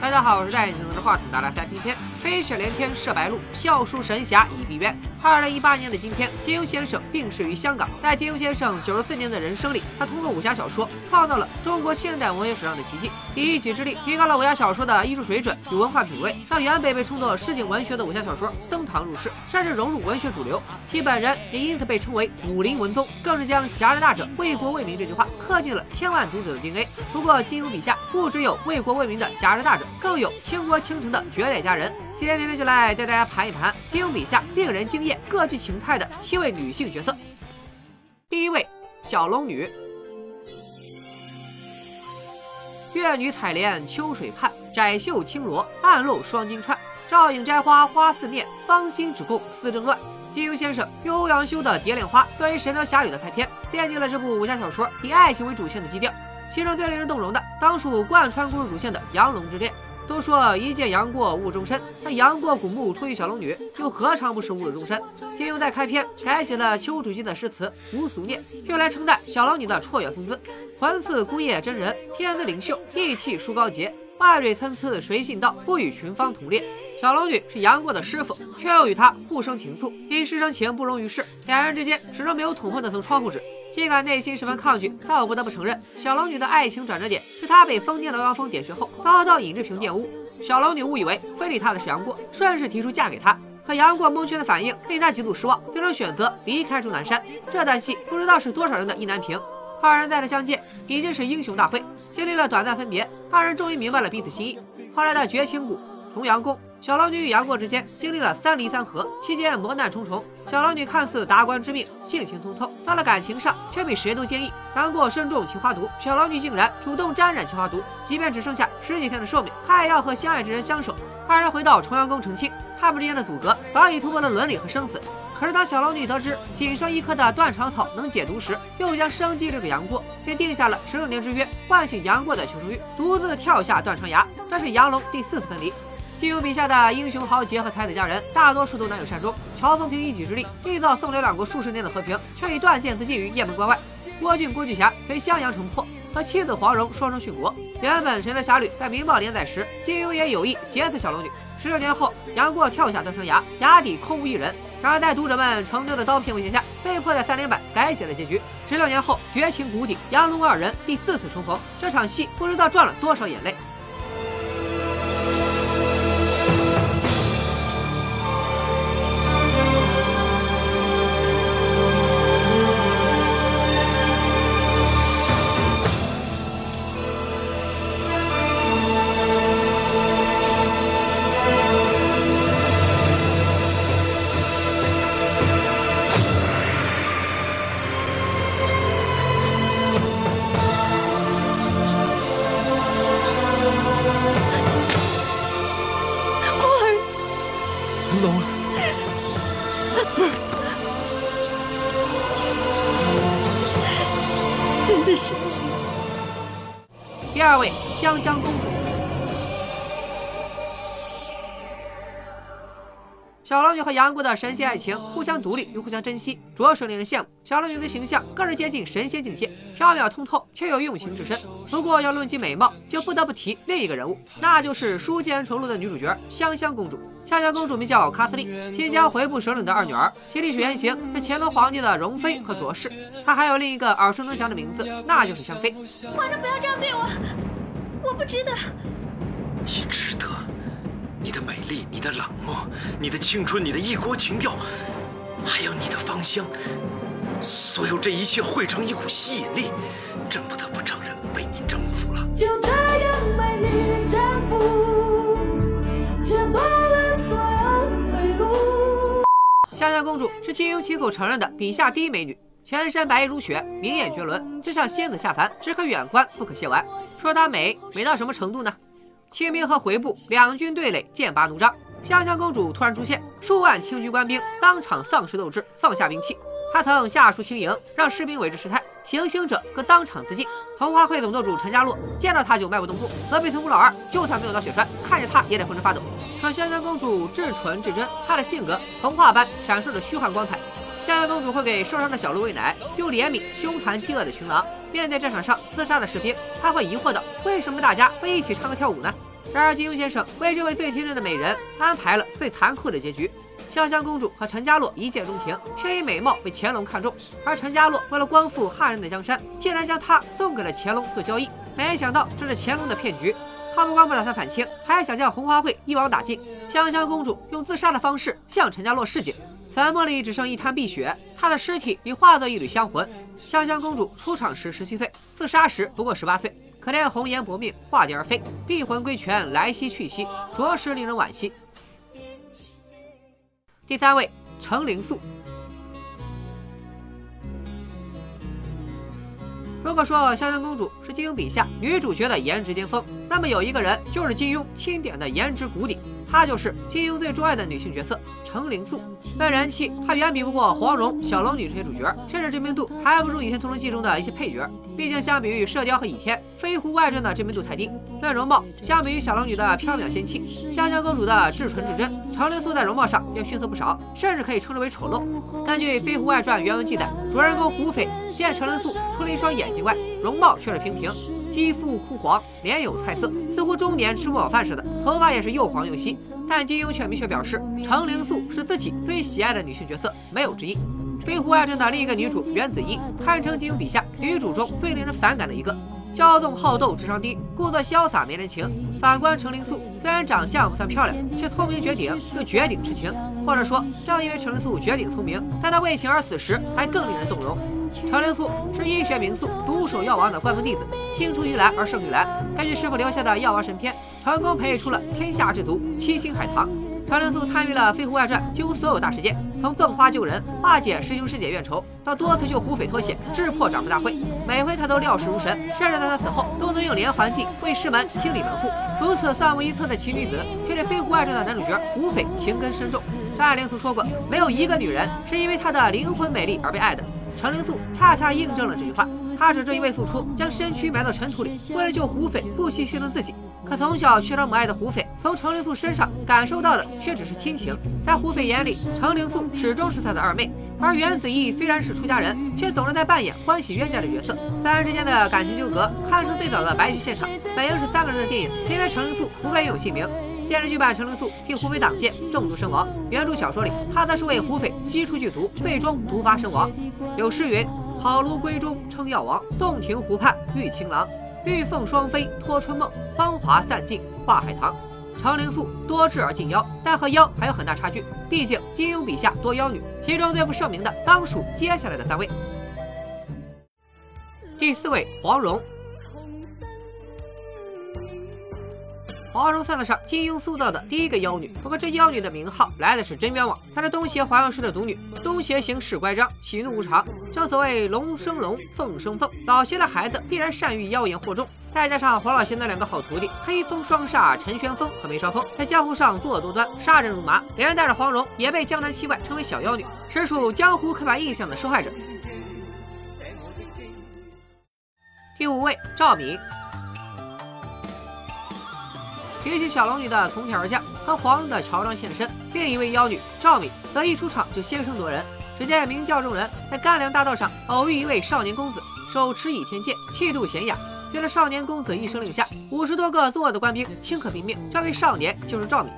大家好，我是戴眼镜的话筒拿来三片片，飞雪连天射白鹿，笑书神侠倚碧鸳。二零一八年的今天，金庸先生病逝于香港。在金庸先生九十四年的人生里，他通过武侠小说创造了中国现代文学史上的奇迹，以一己之力提高了武侠小说的艺术水准与文化品位，让原本被称作市井文学的武侠小说登堂入室，甚至融入文学主流。其本人也因此被称为武林文宗，更是将“侠之大者，为国为民”这句话刻进了千万读者的 DNA。不过，金庸笔下不只有为国为民的侠之大者，更有倾国倾城的绝代佳人。今天，片片就来带大家盘一盘金庸笔下令人惊艳、各具情态的七位女性角色。第一位，小龙女。月女采莲秋水畔，窄袖轻罗暗露双金钏。照影摘花花似面，芳心只共丝正乱。金庸先生用欧阳修的《蝶恋花》作为《神雕侠侣》的开篇，奠定了这部武侠小说以爱情为主线的基调。其中最令人动容的，当属贯穿故事主线的杨龙之恋。都说一见杨过误终身，那杨过古墓托于小龙女，又何尝不是误了终身？金庸在开篇改写了丘处机的诗词《无俗念》，用来称赞小龙女的绰约风姿，魂似孤叶真人，天姿灵秀，意气舒高洁，万蕊参差谁信道，不与群芳同列。小龙女是杨过的师傅，却又与他互生情愫，因师生情不容于世，两人之间始终没有捅破那层窗户纸。尽管内心十分抗拒，但我不得不承认，小龙女的爱情转折点是她被疯癫的欧阳锋点穴后，遭到尹志平玷污。小龙女误以为非礼她的是杨过，顺势提出嫁给他。可杨过蒙圈的反应令她极度失望，最终选择离开终南山。这段戏不知道是多少人的意难平。二人再次相见已经是英雄大会，经历了短暂分别，二人终于明白了彼此心意。后来的绝情谷、重阳宫。小龙女与杨过之间经历了三离三合，期间磨难重重。小龙女看似达官之命，性情通透，到了感情上却比谁都坚毅。杨过身中青花毒，小龙女竟然主动沾染青花毒，即便只剩下十几天的寿命，她也要和相爱之人相守。二人回到重阳宫成亲，他们之间的阻隔早已突破了伦理和生死。可是当小龙女得知仅剩一颗的断肠草能解毒时，又将生机留给杨过，便定下了十六年之约，唤醒杨过的求生欲，独自跳下断肠崖。这是杨龙第四次分离。金庸笔下的英雄豪杰和才子佳人，大多数都难有善终。乔峰凭一己之力缔造宋辽两国数十年的和平，却以断剑自尽于雁门关外。郭靖郭巨侠随襄阳城破，和妻子黄蓉双双殉国。原本《神雕侠侣》在《明报》连载时，金庸也有意挟持小龙女。十六年后，杨过跳下断肠崖，崖底空无一人。然而在读者们成堆的刀片威胁下，被迫在三连版改写了结局。十六年后，绝情谷底，杨龙二人第四次重逢。这场戏不知道赚了多少眼泪。位，香香公主。小龙女和杨过的神仙爱情，互相独立又互相珍惜，着实令人羡慕。小龙女的形象更是接近神仙境界，飘渺通透，却又用情至深。不过要论及美貌，就不得不提另一个人物，那就是《书剑恩仇录》的女主角香香公主。香香公主名叫卡斯利，新疆回部首领的二女儿，其历史原型是乾隆皇帝的容妃和卓氏。她还有另一个耳熟能详的名字，那就是香妃。皇上不要这样对我，我不值得。你值得，你的美丽，你的冷漠，你的青春，你的异国情调，还有你的芳香，所有这一切汇成一股吸引力，真不得不承认被你征服了。就这样被你征服，切断了所有退路。香香公主是金庸亲口承认的笔下第一美女。全身白衣如雪，明艳绝伦，就像仙子下凡，只可远观不可亵玩。说她美，美到什么程度呢？清兵和回部两军对垒，剑拔弩张，香香公主突然出现，数万清军官兵当场丧失斗志，放下兵器。她曾下书清营，让士兵为之失态，行刑者更当场自尽。红花会总舵主陈家洛见到她就迈不动步，隔壁村吴老二就算没有到血栓，看见她也得浑身发抖。说香香公主至纯至真，她的性格童话般闪烁着虚幻光彩。香香公主会给受伤的小鹿喂奶，又怜悯凶残饥饿的群狼。面对战场上厮杀的士兵，她会疑惑道：为什么大家不一起唱歌跳舞呢？然而金庸先生为这位最天真的美人安排了最残酷的结局。香香公主和陈家洛一见钟情，却因美貌被乾隆看中，而陈家洛为了光复汉人的江山，竟然将她送给了乾隆做交易。没想到这是乾隆的骗局，他不光不打算反清，还想将红花会一网打尽。香香公主用自杀的方式向陈家洛示警，坟墓里只剩一滩碧血，她的尸体已化作一缕香魂。香香公主出场时十七岁，自杀时不过十八岁，可怜红颜薄命，化蝶而飞，碧魂归泉，来兮去兮，着实令人惋惜。第三位，程灵素。如果说香香公主是金庸笔下女主角的颜值巅峰，那么有一个人就是金庸钦点的颜值谷底。她就是金庸最钟爱的女性角色程灵素，论人气，她远比不过黄蓉、小龙女这些主角，甚至知名度还不如《倚天屠龙记》中的一些配角。毕竟相比于《射雕》和《倚天》，《飞狐外传》的知名度太低。论容貌，相比于小龙女的飘渺仙气，香香公主的至纯至真，程灵素在容貌上要逊色不少，甚至可以称之为丑陋。根据《飞狐外传》原文记载，主人公胡斐见程灵素除了一双眼睛外，容貌却是平平。肌肤枯黄，脸有菜色，似乎中年吃不饱饭似的，头发也是又黄又稀。但金庸却明确表示，程灵素是自己最喜爱的女性角色，没有之一。《飞狐外传》的另一个女主袁子衣，堪称金庸笔下女主中最令人反感的一个，骄纵好斗，智商低，故作潇洒没人情。反观程灵素，虽然长相不算漂亮，却聪明绝顶，又绝顶痴情。或者说，正因为程灵素绝顶聪明，但她为情而死时才更令人动容。程灵素是医学名宿独守药王的关门弟子，青出于蓝而胜于蓝。根据师傅留下的药王神篇，成功培育出了天下之毒七星海棠。程灵素参与了《飞狐外传》几乎所有大事件，从赠花救人、化解师兄师姐怨仇，到多次救胡斐脱险、智破掌门大会，每回他都料事如神，甚至在他死后都能用连环计为师门清理门户。如此算无一策的奇女子，却对《飞狐外传》的男主角胡斐情根深重。张爱玲曾说过，没有一个女人是因为她的灵魂美丽而被爱的。程灵素恰恰印证了这句话。她只这一位付出，将身躯埋到尘土里，为了救胡斐，不惜牺牲自己。可从小缺少母爱的胡斐，从程灵素身上感受到的却只是亲情。在胡斐眼里，程灵素始终是他的二妹。而袁子怡虽然是出家人，却总是在扮演欢喜冤家的角色。三人之间的感情纠葛，堪称最早的白剧现场。本应是三个人的电影，偏偏程灵素不愿意有姓名。电视剧版程灵素替胡斐挡剑，中毒身亡。原著小说里，他则是为胡斐吸出剧毒，最终毒发身亡。有诗云：“好炉闺中称药王，洞庭湖畔遇情郎。玉凤双飞托春梦，芳华散尽化海棠。”程灵素多智而近妖，但和妖还有很大差距。毕竟金庸笔下多妖女，其中最负盛名的当属接下来的三位。第四位黄蓉。黄蓉算得上金庸塑造的第一个妖女，不过这妖女的名号来的是真冤枉。她是东邪华容师的独女，东邪行事乖张，喜怒无常。正所谓龙生龙，凤生凤，老邪的孩子必然善于妖言惑众。再加上黄老邪那两个好徒弟黑风双煞陈玄风和梅超风，在江湖上作恶多端，杀人如麻，连带着黄蓉也被江南七怪称为小妖女，实属江湖刻板印象的受害者。第五位赵敏。比起小龙女的从天而降和黄蓉的乔装现身，另一位妖女赵敏则一出场就先声夺人。只见明教众人在干粮大道上偶遇一位少年公子，手持倚天剑，气度娴雅。随着少年公子一声令下，五十多个作恶的官兵顷刻毙命。这位少年就是赵敏。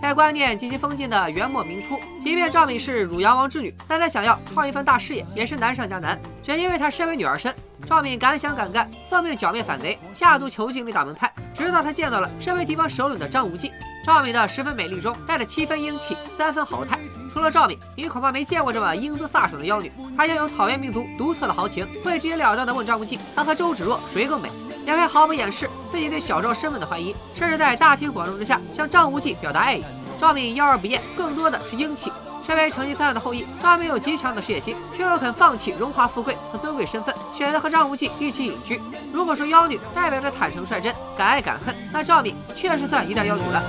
在观念极其封建的元末明初，即便赵敏是汝阳王之女，但她想要创一番大事业也是难上加难。只因为她身为女儿身，赵敏敢想敢干，奉命剿灭反贼，下毒囚禁李大门派。直到她见到了身为敌方首领的张无忌，赵敏的十分美丽中带着七分英气，三分豪态。除了赵敏，你恐怕没见过这么英姿飒爽的妖女。她拥有草原民族独特的豪情，会直截了当的问张无忌：她和周芷若谁更美？两人毫不掩饰自己对小赵身份的怀疑，甚至在大庭广众之下向张无忌表达爱意。赵敏妖而不艳，更多的是英气。身为成吉思汗的后裔，赵敏有极强的事业心，却又肯放弃荣华富贵和尊贵身份，选择和张无忌一起隐居。如果说妖女代表着坦诚率真、敢爱敢恨，那赵敏确实算一代妖女了。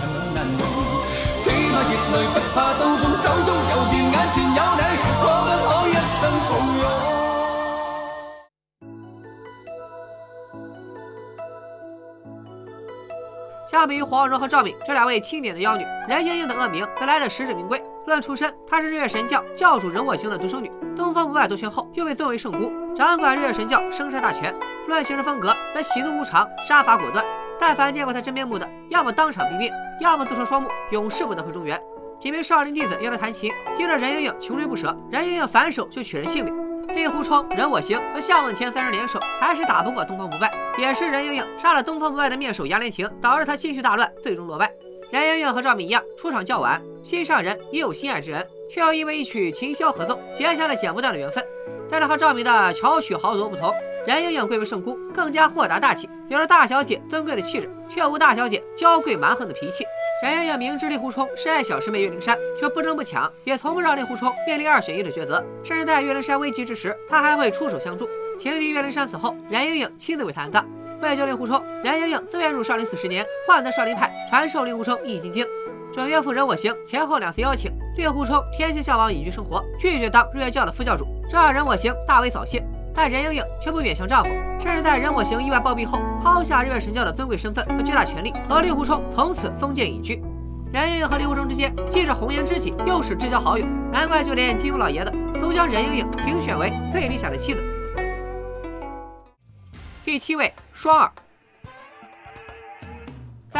相比于黄蓉和赵敏这两位清点的妖女，任盈盈的恶名则来的实至名归。论出身，她是日月神教教主人我行的独生女。东方不败夺权后，又被尊为圣姑，掌管日月神教生杀大权。论行事风格，那喜怒无常，杀伐果断。但凡见过她真面目的，要么当场毙命，要么自戳双目，永世不能回中原。几名少林弟子约她弹琴，盯着任盈盈穷追不舍。任盈盈反手就取人性命。令狐冲、任我行和向问天三人联手，还是打不过东方不败。也是任盈盈杀了东方不败的面首杨莲亭，导致他心绪大乱，最终落败。任盈盈和赵敏一样，出场较晚。心上人也有心爱之人，却又因为一曲琴箫合奏，结下了剪不断的缘分。但是和赵敏的巧取豪夺不同，任盈盈贵为圣姑，更加豁达大气，有着大小姐尊贵的气质，却无大小姐娇贵蛮横的脾气。任盈盈明知令狐冲深爱小师妹岳灵珊，却不争不抢，也从不让令狐冲面临二选一的抉择。甚至在岳灵珊危急之时，他还会出手相助。情敌岳灵珊死后，任盈盈亲自为他安葬。为救令狐冲，任盈盈自愿入少林寺十年，换得少林派传授令狐冲易筋经。准岳父任我行前后两次邀请令狐冲天性向往隐居生活，拒绝当日月教的副教主，这让任我行大为扫兴。但任盈盈却不勉强丈夫，甚至在任我行意外暴毙后，抛下日月神教的尊贵身份和巨大权力，和令狐冲从此封建隐居。任盈盈和令狐冲之间既是红颜知己，又是至交好友，难怪就连金庸老爷子都将任盈盈评选为最理想的妻子。第七位，双儿。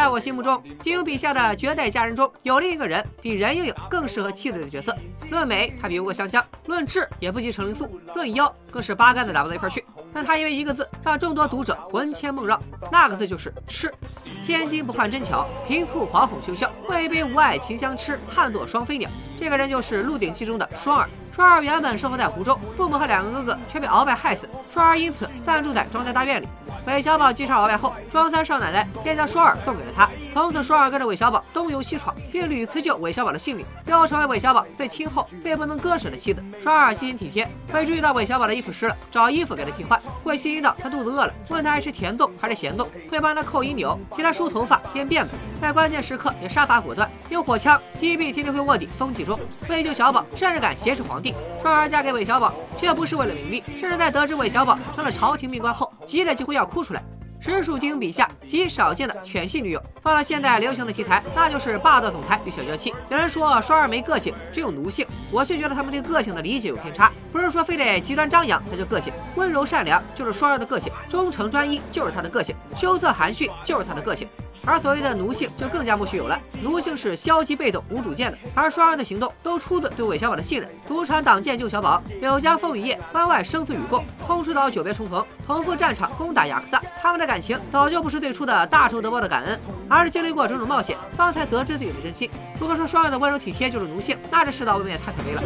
在我心目中，金庸笔下的绝代佳人中有另一个人比任盈盈更适合妻子的角色。论美，她比吴香香；论智，也不及程灵素；论妖，更是八竿子打不到一块去。但她因为一个字，让众多读者魂牵梦绕，那个字就是痴。千金不换真巧，平兔惶恐休笑，位卑无爱情相痴，判作双飞鸟。这个人就是《鹿鼎记》中的双儿。双儿原本生活在湖州，父母和两个哥哥却被鳌拜害死，双儿因此暂住在庄家大院里。韦小宝击杀鳌拜后，庄三少奶奶便将双儿送给了他。从此，双儿跟着韦小宝东游西闯，并屡次救韦小宝的性命，又成为韦小宝最亲厚、最不能割舍的妻子。双儿细心体贴，会注意到韦小宝的衣服湿了，找衣服给他替换；会细心到他肚子饿了，问他爱吃甜粽还是咸粽；会帮他扣衣纽，替他梳头发、编辫子。在关键时刻也杀伐果断，用火枪击毙天天会卧底风纪中。为救小宝，甚至敢挟持皇帝。双儿嫁给韦小宝，却不是为了名利，甚至在得知韦小宝成了朝廷命官后，急得几乎要哭出来。实属精英笔下极少见的犬系女友。放到现代流行的题材，那就是霸道总裁与小娇妻。有人说双儿没个性，只有奴性，我却觉得他们对个性的理解有偏差。不是说非得极端张扬才叫个性，温柔善良就是双儿的个性，忠诚专一就是她的个性，羞涩含蓄就是她的个性。而所谓的奴性就更加莫须有了，奴性是消极被动、无主见的。而双儿的行动都出自对韦小宝的信任。赌场挡箭救小宝，柳江风雨夜，关外生死与共，空出岛久别重逢，同赴战场攻打雅克萨。他们的感情早就不是最初的大仇得报的感恩。而是经历过种种冒险，方才得知自己的真心。如果说双儿的温柔体贴就是奴性，那这世道未免也太可悲了。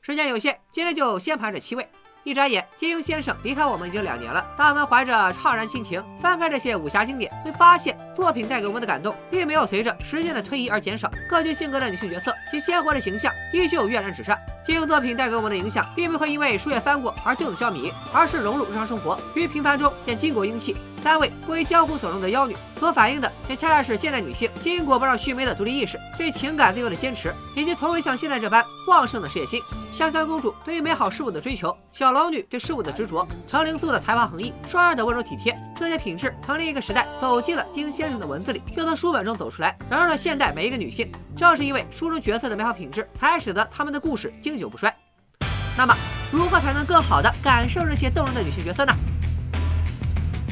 时间有限，今天就先盘这七位。一眨眼，金庸先生离开我们已经两年了。当我们怀着怅然心情翻开这些武侠经典，会发现作品带给我们的感动，并没有随着时间的推移而减少。各具性格的女性角色，其鲜活的形象依旧跃然纸上。金庸作品带给我们的影响，并不会因为书页翻过而就此消弭，而是融入日常生活，于平凡中见巾帼英气。三位为江湖所容的妖女，所反映的却恰恰是现代女性巾帼不让须眉的独立意识，对情感自由的坚持，以及从未像现在这般旺盛的事业心。香香公主对于美好事物的追求，小龙女对事物的执着，程灵素的才华横溢，双儿的温柔体贴，这些品质从另一个时代走进了金先生的文字里，又从书本中走出来，融入了现代每一个女性。正是因为书中角色的美好品质，才使得他们的故事经久不衰。那么，如何才能更好的感受这些动人的女性角色呢？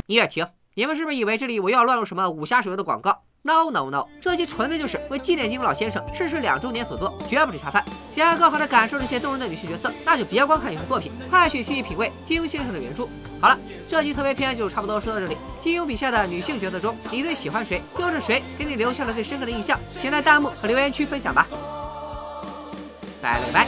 音乐停！你们是不是以为这里我又要乱入什么武侠手游的广告？No No No，这期纯粹就是为纪念金庸老先生逝世两周年所做，绝不是恰饭。想要更好的感受这些动人的女性角色，那就别光看影视作品，快去细细品味金庸先生的原著。好了，这期特别篇就差不多说到这里。金庸笔下的女性角色中，你最喜欢谁？又是谁给你留下了最深刻的印象？请在弹幕和留言区分享吧。拜了个拜。